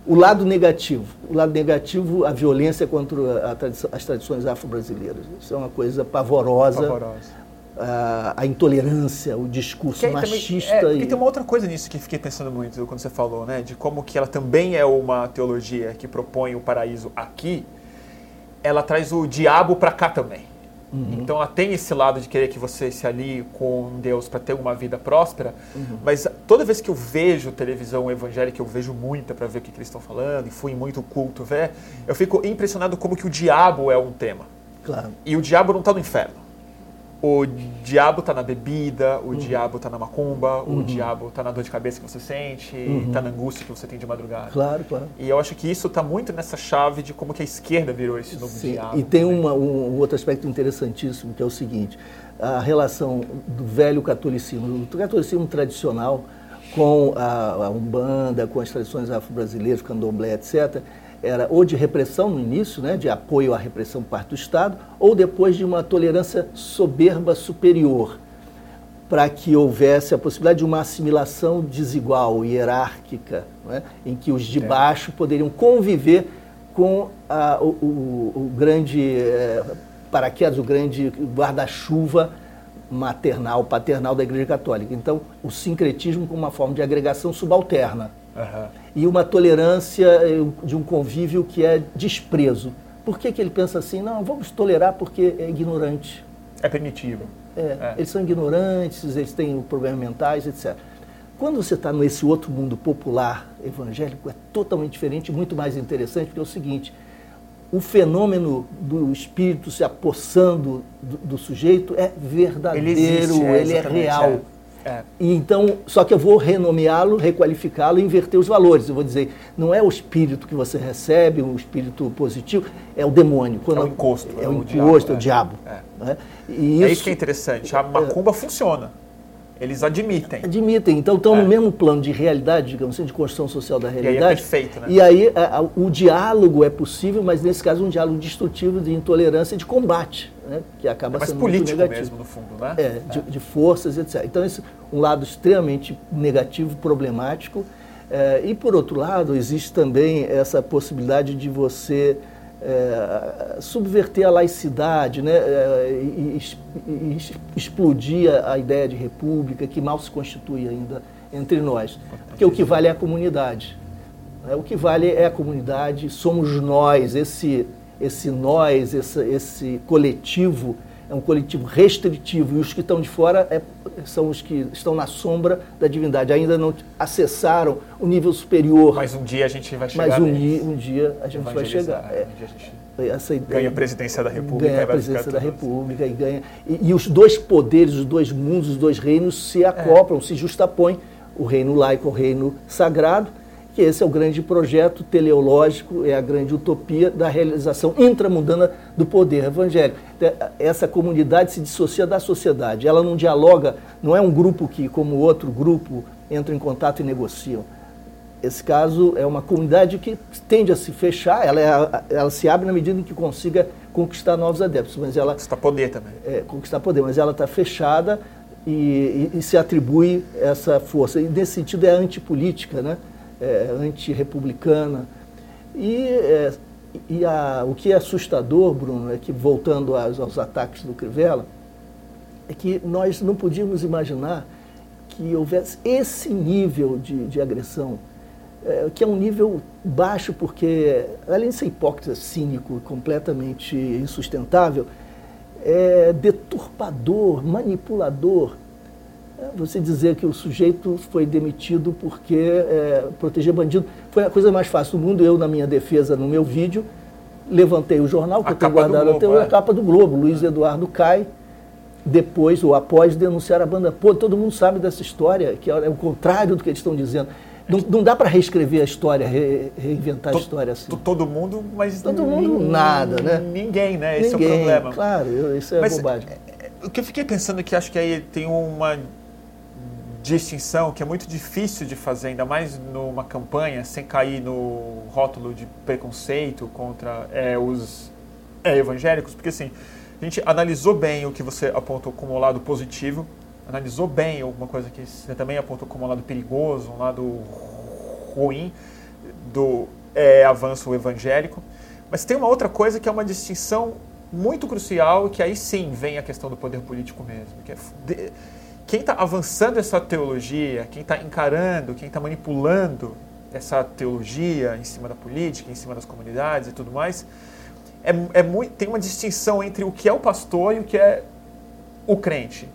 O lado negativo. O lado negativo, a violência contra a tradição, as tradições afro-brasileiras. Isso é uma coisa pavorosa. Pavorosa. A, a, intolerância, o discurso que machista. Também, é, e... tem uma outra coisa nisso que fiquei pensando muito quando você falou, né? De como que ela também é uma teologia que propõe o paraíso aqui. Ela traz o diabo para cá também. Uhum. Então ela tem esse lado de querer que você se alie com Deus para ter uma vida próspera, uhum. mas toda vez que eu vejo televisão evangélica, eu vejo muita para ver o que, que, eles estão falando, e fui em muito culto ver, eu fico impressionado como que o diabo é um tema. Claro. E o diabo não está no inferno o diabo está na bebida, o uhum. diabo está na macumba, uhum. o diabo está na dor de cabeça que você sente, está uhum. na angústia que você tem de madrugada. Claro, claro. E eu acho que isso está muito nessa chave de como que a esquerda virou esse novo Sim. diabo. E tem uma, um, um, outro aspecto interessantíssimo, que é o seguinte, a relação do velho catolicismo, do catolicismo tradicional, com a, a Umbanda, com as tradições afro-brasileiras, candomblé, etc., era ou de repressão no início, né, de apoio à repressão por parte do Estado, ou depois de uma tolerância soberba superior, para que houvesse a possibilidade de uma assimilação desigual, hierárquica, né, em que os de é. baixo poderiam conviver com a, o, o, o, grande é, paraquedas, o grande guarda-chuva maternal, paternal da Igreja Católica. Então, o sincretismo como uma forma de agregação subalterna. Uhum. E uma tolerância eh, de um convívio que é desprezo. Por que, que ele pensa assim? Não, vamos tolerar porque é ignorante. É primitivo. É, é. Eles são ignorantes, eles têm problemas mentais, etc. Quando você está nesse outro mundo popular evangélico, é totalmente diferente, muito mais interessante, porque é o seguinte: o fenômeno do espírito se apossando do, do sujeito é verdadeiro, ele, existe, é, ele é real. É. É. Então, só que eu vou renomeá-lo, requalificá-lo e inverter os valores. Eu vou dizer, não é o espírito que você recebe, o espírito positivo, é o demônio. Quando é o encosto. É, é o encosto, é o diabo. É, o diabo. É. Isso, é isso que é interessante. A macumba funciona. Eles admitem. Admitem. Então estão é. no mesmo plano de realidade, digamos assim, de construção social da realidade. E aí é perfeito, né? E aí a, a, o diálogo é possível, mas nesse caso um diálogo destrutivo, de intolerância e de combate, né? que acaba é sendo político muito negativo. mesmo, no fundo, né? É, é. De, de, forças, etc. Então esse um lado extremamente negativo, problemático. É, e por outro lado, existe também essa possibilidade de você é, subverter a laicidade né, é, e, e, explodir a, ideia de república que mal se constitui ainda entre nós. Porque o que vale é a comunidade. Né, o que vale é a comunidade, somos nós, esse, esse nós, esse, esse coletivo é um coletivo restritivo e os que estão de fora é, são os que estão na sombra da divindade, ainda não acessaram o nível superior. Mas um dia a gente vai chegar. Mas um, dia, um dia a gente vai chegar. É. Um dia a gente essa ideia, ganha a presidência da República. Ganha a presidência da República e ganha. E, e, os dois poderes, os dois mundos, os dois reinos se acoplam, é. se justapõem. O reino laico, o reino sagrado, que esse é o grande projeto teleológico, é a grande utopia da realização intramundana do poder evangélico. Essa comunidade se dissocia da sociedade, ela não dialoga, não é um grupo que, como outro grupo, entra em contato e negociam. Esse caso é uma comunidade que tende a se fechar, ela, é, ela se abre na medida em que consiga conquistar novos adeptos. Mas ela conquistar poder também. É, conquistar poder, mas ela está fechada e, e, e, se atribui essa força. E nesse sentido é antipolítica, né? É, antirrepublicana. E, é, e a, o que é assustador, Bruno, é que, voltando aos, aos ataques do Crivella, é que nós não podíamos imaginar que houvesse esse nível de, de agressão, é, que é um nível baixo, porque, além de ser hipócrita, cínico, completamente insustentável, é deturpador, manipulador. É, você dizer que o sujeito foi demitido porque é, proteger bandido foi a coisa mais fácil do mundo. Eu, na minha defesa, no meu vídeo, levantei o jornal que a eu tenho guardado Globo, até é. a capa do Globo. Luiz Eduardo cai depois ou após denunciar a banda. Pô, todo mundo sabe dessa história, que é o contrário do que eles estão dizendo. Não, não dá para reescrever a história, re, reinventar a história assim. Todo mundo, mas todo mundo nada, né? Ninguém, né? Esse Ninguém, é o problema. Claro, isso é mas, bobagem. O que eu fiquei pensando é que acho que aí tem uma distinção que é muito difícil de fazer, ainda mais numa campanha, sem cair no rótulo de preconceito contra é, os é, evangélicos, porque assim, a gente analisou bem o que você apontou como lado positivo, analisou bem alguma coisa que você também apontou como lado perigoso, um lado ruim do é, avanço evangélico. Mas tem uma outra coisa que é uma distinção muito crucial, que aí sim vem a questão do poder político mesmo. Que é quem está avançando essa teologia, quem está encarando, quem está manipulando essa teologia em cima da política, em cima das comunidades e tudo mais, é, é muito, tem uma distinção entre o que é o pastor e o que é o crente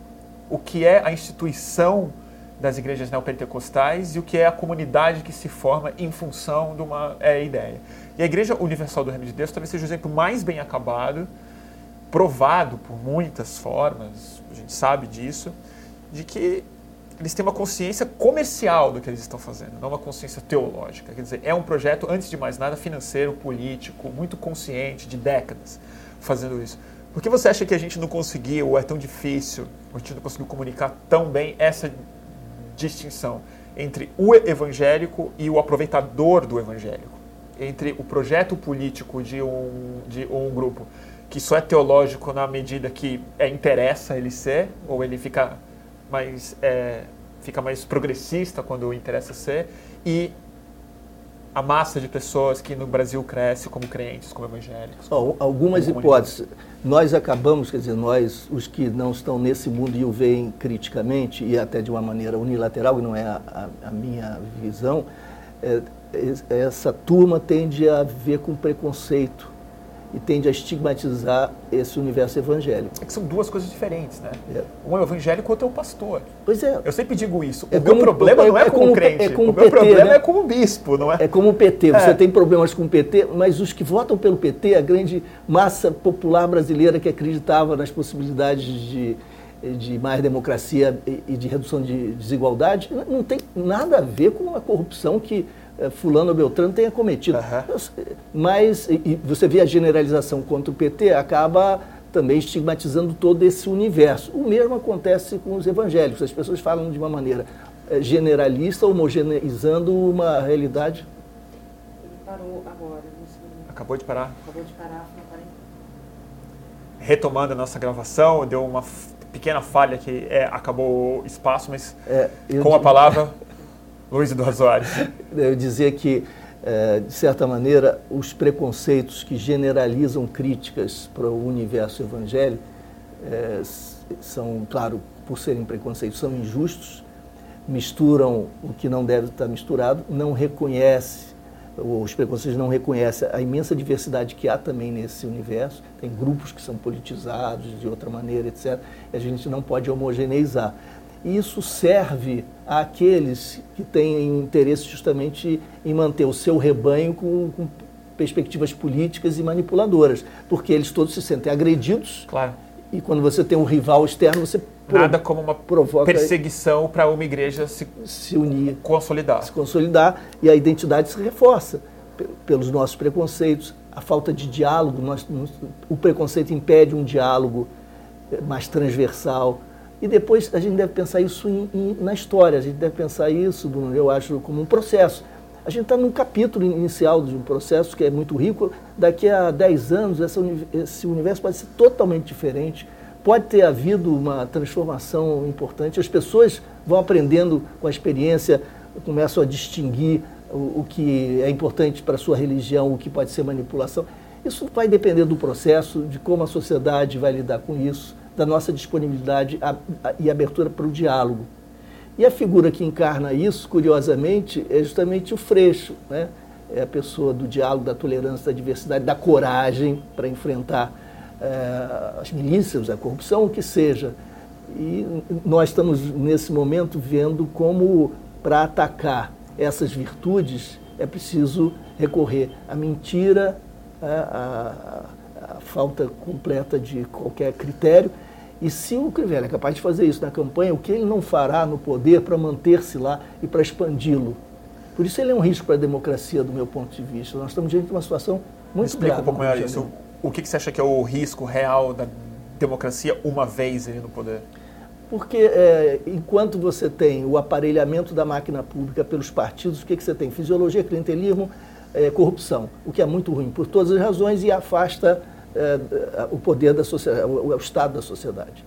o que é a instituição das igrejas neopentecostais e o que é a comunidade que se forma em função de uma é, ideia. E a Igreja Universal do Reino de Deus talvez seja o exemplo mais bem acabado, provado por muitas formas, a gente sabe disso, de que eles têm uma consciência comercial do que eles estão fazendo, não uma consciência teológica. Quer dizer, é um projeto, antes de mais nada, financeiro, político, muito consciente, de décadas, fazendo isso. Por que você acha que a gente não conseguiu, ou é tão difícil, a gente não conseguiu comunicar tão bem essa distinção entre o evangélico e o aproveitador do evangélico? Entre o projeto político de um, de um grupo que só é teológico na medida que é, interessa ele ser, ou ele fica mais, é, fica mais progressista quando interessa ser, e a massa de pessoas que no Brasil cresce como crentes, como evangélicos. Algumas como hipóteses. Nós acabamos, quer dizer, nós, os que não estão nesse mundo e o veem criticamente, e até de uma maneira unilateral, que não é a, a, a minha visão, é, essa turma tende a ver com preconceito e tende a estigmatizar esse universo evangélico. É que são duas coisas diferentes, né? É. Um é o evangélico, outro é o pastor. Pois é. Eu sempre digo isso. É o meu problema não é, é com o crente. É o, meu problema né? é com o bispo, não é? É como o PT. Você é. tem problemas com o PT, mas os que votam pelo PT, a grande massa popular brasileira que acreditava nas possibilidades de, de mais democracia e de redução de desigualdade, não tem nada a ver com a corrupção que fulano ou Beltrano tenha cometido. Uhum. Mas e você vê a generalização contra o PT, acaba também estigmatizando todo esse universo. O mesmo acontece com os evangélicos. As pessoas falam de uma maneira eh, generalista, homogeneizando uma realidade. Ele parou agora. Acabou de parar? Acabou de parar. Retomando a nossa gravação, deu uma pequena falha que é, acabou o espaço, mas é, com a palavra Luiz Eduardo Soares. Eu dizia que, é, de certa maneira, os preconceitos que generalizam críticas para o universo evangélico é, são, claro, por serem preconceitos, são injustos, misturam o que não deve estar misturado, não reconhece, os preconceitos não reconhecem a imensa diversidade que há também nesse universo, tem grupos que são politizados de outra maneira, etc. E a gente não pode homogeneizar. E isso serve àqueles que têm interesse justamente em manter o seu rebanho com, com perspectivas políticas e manipuladoras, porque eles todos se sentem agredidos. Claro. E quando você tem um rival externo, você nada como uma perseguição para uma igreja se, se unir, consolidar, se consolidar e a identidade se reforça pelos nossos preconceitos, a falta de diálogo, nós, o preconceito impede um diálogo mais transversal e depois a gente deve pensar isso em, em, na história, a gente deve pensar isso, Bruno, eu acho, como um processo. A gente está num capítulo inicial de um processo que é muito rico. Daqui a 10 anos, essa, esse universo pode ser totalmente diferente. Pode ter havido uma transformação importante. As pessoas vão aprendendo com a experiência, começam a distinguir o, o que é importante para a sua religião, o que pode ser manipulação. Isso vai depender do processo, de como a sociedade vai lidar com isso, da nossa disponibilidade e abertura para o diálogo. E a figura que encarna isso, curiosamente, é justamente o Freixo, né? É a pessoa do diálogo, da tolerância, da diversidade, da coragem para enfrentar é, as milícias, a corrupção, o que seja. E nós estamos, nesse momento, vendo como, para atacar essas virtudes, é preciso recorrer à mentira, à, à falta completa de qualquer critério e se o Crivella é capaz de fazer isso na campanha, o que ele não fará no poder para manter-se lá e para expandi-lo? Por isso ele é um risco para a democracia, do meu ponto de vista. Nós estamos diante de uma situação muito Explica grave. Explica um pouco melhor isso. O que você acha que é o risco real da democracia uma vez ele no poder? Porque é, enquanto você tem o aparelhamento da máquina pública pelos partidos, o que, que você tem? Fisiologia, clientelismo, é, corrupção, o que é muito ruim por todas as razões e afasta é, o poder da sociedade, o, o Estado da sociedade.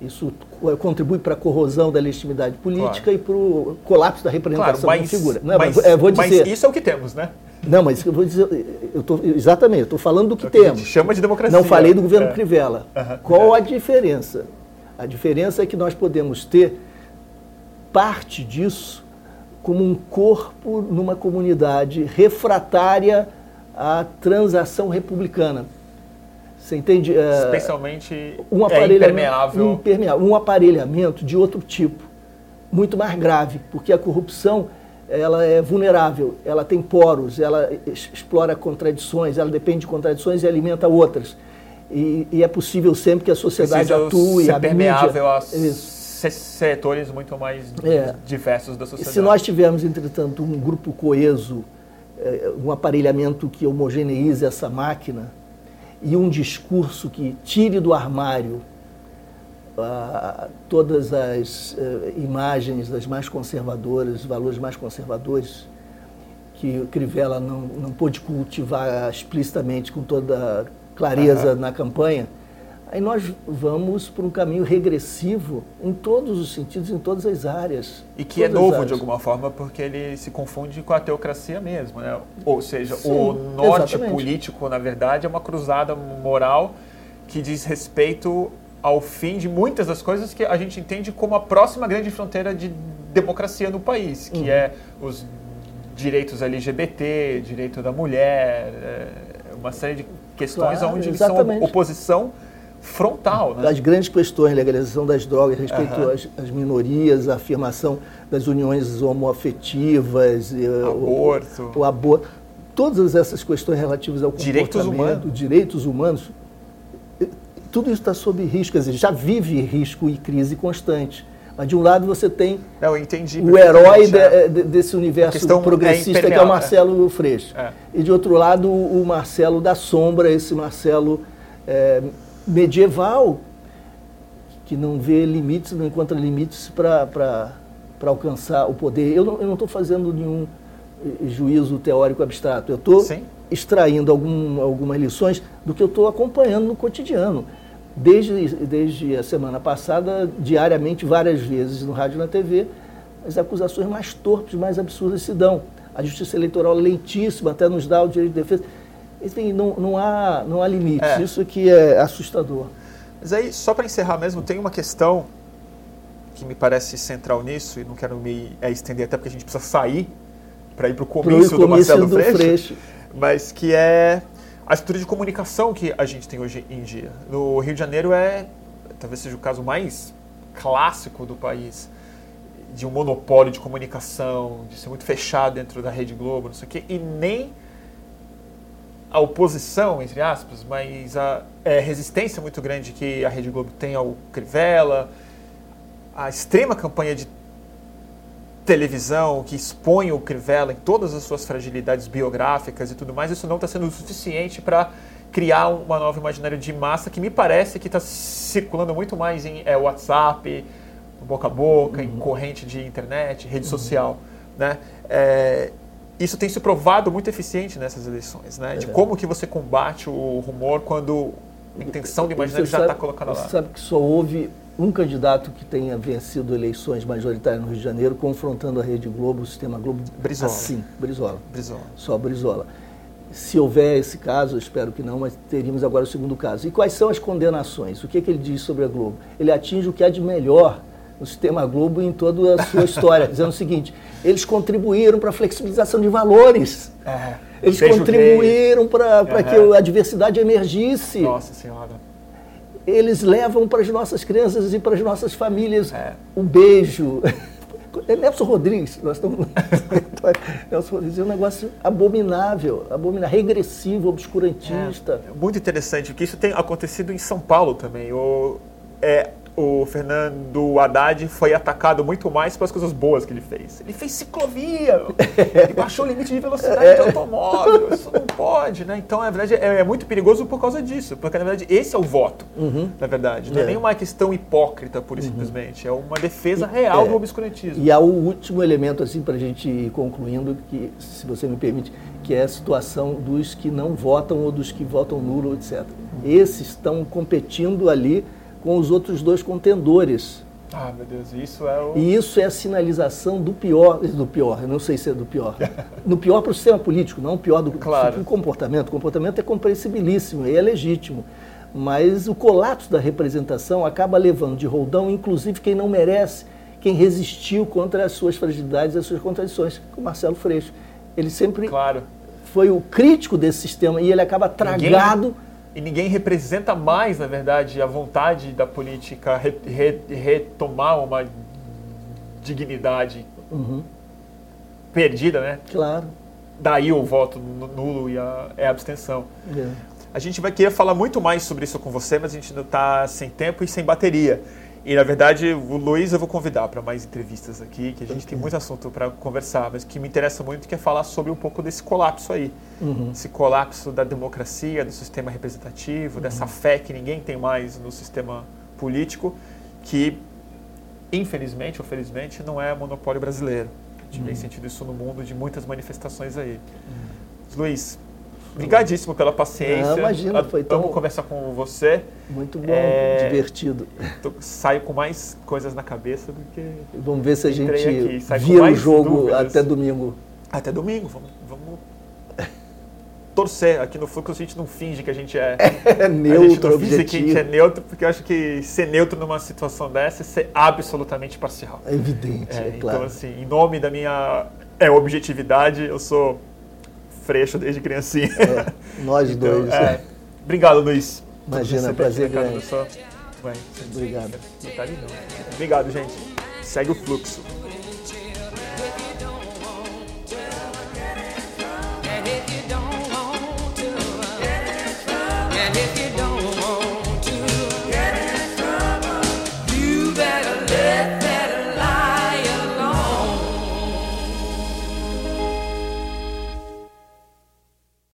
Isso contribui para a corrosão da legitimidade política claro. e para o colapso da representação claro, mas, da figura. Não, mas, é, vou dizer, mas isso é o que temos, né? Não, mas eu vou dizer, eu tô, exatamente, estou falando do que é temos. chama de democracia. Não falei do governo é. Crivella. Uhum. Qual é. a diferença? A diferença é que nós podemos ter parte disso como um corpo numa comunidade refratária à transação republicana. Você entende? É, Especialmente um aparelhamento, é impermeável. impermeável. Um aparelhamento de outro tipo, muito mais grave, porque a corrupção ela é vulnerável, ela tem poros, ela explora contradições, ela depende de contradições e alimenta outras. E, e é possível sempre que a sociedade Precisa atue, ser a permeável mídia, a setores muito mais é. diversos da sociedade. E se nós tivermos, entretanto, um grupo coeso, é, um aparelhamento que homogeneize essa máquina, e um discurso que tire do armário ah, todas as uh, imagens das mais conservadoras, valores mais conservadores, que Crivella não, não pôde cultivar explicitamente com toda clareza uhum. na campanha, aí nós vamos por um caminho regressivo em todos os sentidos, em todas as áreas. E que é novo de alguma forma, porque ele se confunde com a teocracia mesmo, né? Ou seja, Sim, o norte exatamente. político, na verdade, é uma cruzada moral que diz respeito ao fim de muitas das coisas que a gente entende como a próxima grande fronteira de democracia no país, que uhum. é os direitos LGBT, direito da mulher, é, uma série de questões claro, onde eles são oposição frontal. Né? Das grandes questões, legalização das drogas, respeito uhum. às, às, minorias, a afirmação das uniões homoafetivas, aborto. O, o, aborto. Todas essas questões relativas ao direitos humanos. direitos humanos, tudo isso está sob risco, quer dizer, já vive risco e crise constante. Mas de um lado você tem Não, entendi, o herói de, de, desse universo progressista é que é o Marcelo é. Freixo. É. E de outro lado o Marcelo da Sombra, esse Marcelo é, medieval, que não vê limites, não encontra limites para alcançar o poder. Eu não estou fazendo nenhum eh, juízo teórico abstrato, eu estou extraindo algum, algumas lições do que eu estou acompanhando no cotidiano. Desde, desde a semana passada, diariamente, várias vezes no rádio e na TV, as acusações mais torpes, mais absurdas se dão. A justiça eleitoral lentíssima até nos dá o direito de defesa. Enfim, não, não, há, não há limites. É. Isso que é assustador. Mas aí, só para encerrar mesmo, tem uma questão que me parece central nisso, e não quero me é, estender até porque a gente precisa sair para ir para o comício do Marcelo do Freixo, Freixo, mas que é a estrutura de comunicação que a gente tem hoje em dia. No Rio de Janeiro é, talvez seja o caso mais clássico do país, de um monopólio de comunicação, de ser muito fechado dentro da Rede Globo, não sei o quê, e nem a oposição, entre aspas, mas a é, resistência muito grande que a Rede Globo tem ao Crivella, a extrema campanha de televisão que expõe o Crivella em todas as suas fragilidades biográficas e tudo mais, isso não está sendo o suficiente para criar uma nova imaginário de massa que me parece que está circulando muito mais em é, WhatsApp, boca a boca, uhum. em corrente de internet, rede uhum. social. Né? É, isso tem se provado muito eficiente nessas eleições, né? De É. como que você combate o rumor quando a intenção do imaginário já está colocada lá. Você sabe que só houve um candidato que tenha vencido eleições majoritárias no Rio de Janeiro, confrontando a Rede Globo, o sistema Globo. Brizola. Assim, Brizola. Brizola. Só Brizola. Se houver esse caso, eu espero que não, mas teríamos agora o segundo caso. E quais são as condenações? O que, é que ele diz sobre a Globo? Ele atinge o que há de melhor no sistema Globo em toda a sua história, dizendo o seguinte: eles contribuíram para a flexibilização de valores. É. Eles contribuíram para Aham. que a diversidade emergisse. Nossa senhora. Eles levam para as nossas crianças e para as nossas famílias É. um beijo. É Nelson Rodrigues, nós estamos. Nelson Rodrigues é um negócio abominável, abominável, regressivo, obscurantista. É muito interessante, porque isso tem acontecido em São Paulo também. O, é, o Fernando Haddad foi atacado muito mais pelas coisas boas que ele fez. Ele fez ciclovia, ele baixou o limite de velocidade de automóvel, isso não pode, né? Então, na verdade, é, é muito perigoso por causa disso, porque na verdade esse é o voto, na verdade. Não é, É. nenhuma questão hipócrita, pura e simplesmente. É uma defesa real É. do obscurantismo. E há o último elemento, assim, para a gente ir concluindo, que, se você me permite, que é a situação dos que não votam ou dos que votam nulo, etc. Esses estão competindo ali com os outros dois contendores. Ah, meu Deus, isso é o. E isso é a sinalização do pior, do pior, eu não sei se é do pior. No pior para o sistema político, não o pior do, Claro. do comportamento. O comportamento é compreensibilíssimo e é legítimo. Mas o colapso da representação acaba levando de roldão, inclusive, quem não merece, quem resistiu contra as suas fragilidades as suas contradições, como Marcelo Freixo. Ele sempre Claro. foi o crítico desse sistema e ele acaba tragado. E ninguém representa mais, na verdade, a vontade da política re- re- retomar uma dignidade Uhum, perdida, né? claro. Daí o voto nu- nulo e a, é a abstenção. É. A gente vai querer falar muito mais sobre isso com você, mas a gente não está sem tempo e sem bateria. E na verdade, o Luiz eu vou convidar para mais entrevistas aqui, que a gente tem muito assunto para conversar, mas o que me interessa muito que é falar sobre um pouco desse colapso aí. Uhum. Esse colapso da democracia, do sistema representativo, dessa fé que ninguém tem mais no sistema político, que infelizmente ou felizmente não é monopólio brasileiro. A gente vem sentindo isso no mundo de muitas manifestações aí. Luiz, obrigadíssimo pela paciência. Não, imagina, foi tão- Amo conversar com você. Muito bom, É. divertido. Tô- saio com mais coisas na cabeça do que Vamos ver se a gente aqui, vira o jogo dúvidas. até domingo. até domingo. Vamos, vamos torcer. Aqui no Fluxo a gente não finge que a gente é É a gente neutro, não finge que a gente é neutro, porque eu acho que ser neutro numa situação dessa é ser absolutamente parcial. É evidente, É, é, então, claro. assim, em nome da minha é, objetividade, eu sou freixo desde criancinha. É, nós Então, dois. é. Obrigado, Luiz. Imagina, prazer grande. Obrigado. Não. Obrigado, gente. Segue o fluxo.